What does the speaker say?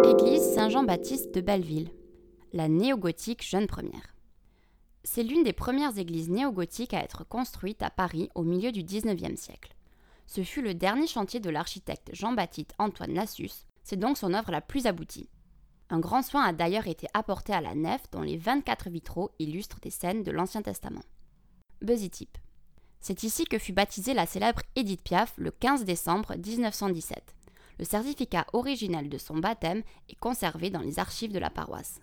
Église Saint-Jean-Baptiste de Belleville, la néo-gothique jeune première. C'est l'une des premières églises néo-gothiques à être construite à Paris au milieu du XIXe siècle. Ce fut le dernier chantier de l'architecte Jean-Baptiste Antoine Lassus, c'est donc son œuvre la plus aboutie. Un grand soin a d'ailleurs été apporté à la nef dont les 24 vitraux illustrent des scènes de l'Ancien Testament. Buzzy Tip. C'est ici que fut baptisée la célèbre Édith Piaf le 15 décembre 1917. Le certificat original de son baptême est conservé dans les archives de la paroisse.